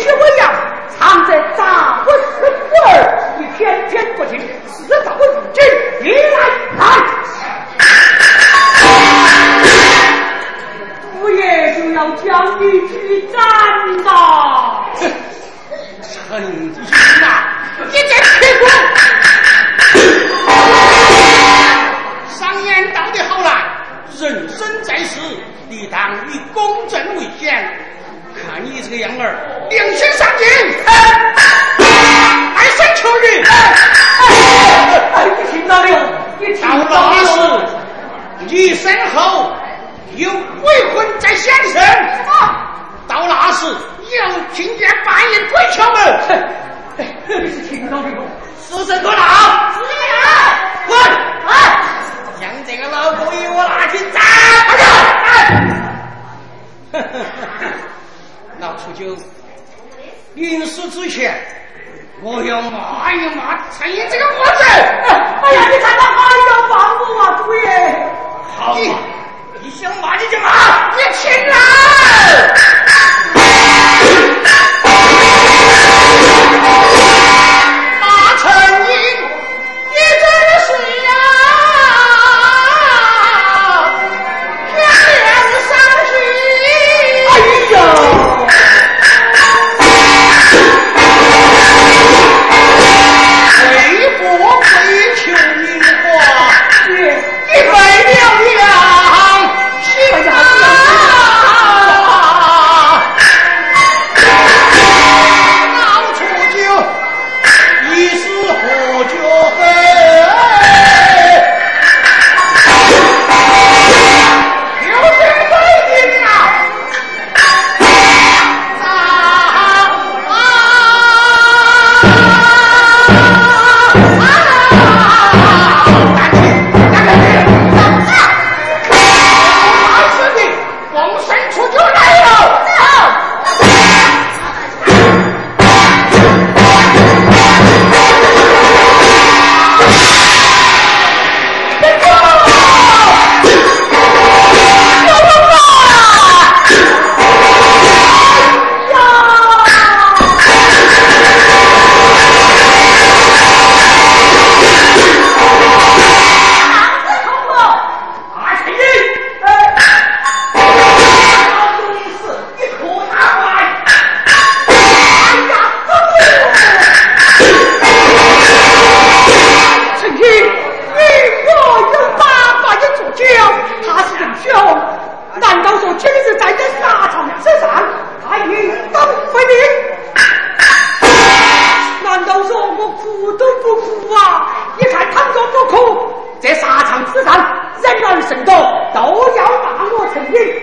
是我呀，藏在咋物室库儿，你天天不听，死找个人，你来来。我也就要将你去斩呐！陈英呐，你这客棍！商言道得好啦，人生在世，你当以公正为先。看你这个样儿。良心上进，爱生求人。哎，你听到了？你听到了？你身后有鬼魂在现身。什么？到那时你要听见半夜鬼敲门。你是听到的吗？死神多大？死人！滚！哎，将这个老狗给我拿去斩！哎！老秃鹫，临死之前，我要骂一骂陈毅这个魔子！哎呀，你看他还要骂我啊，主爷！好嘛，你想骂你就骂，你起来！今日在这沙场之上，他应当分明？难道说我哭都不哭啊？你看他说不哭，这沙场之上人儿甚多，都要骂我陈英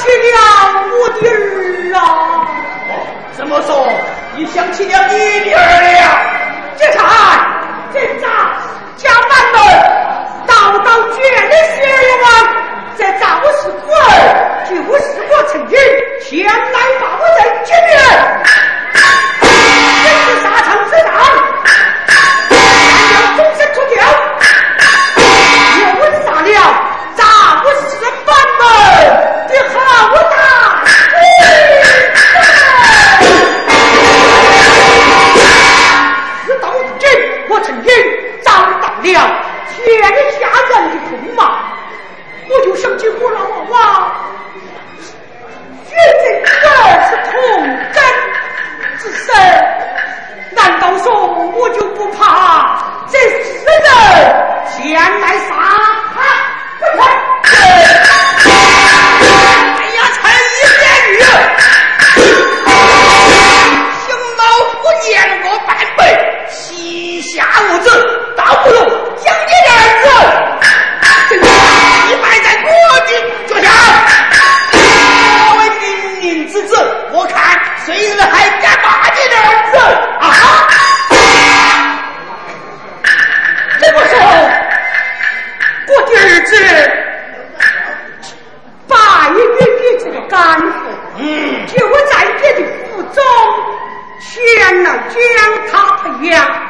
起了我的儿啊！怎么说？你想起了你的儿了？警察，警察，家满门，道道绝的血王，这赵氏孤儿就是我曾经前来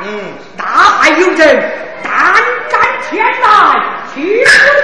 嗯，大海有人胆战天来，去死于他。嗯。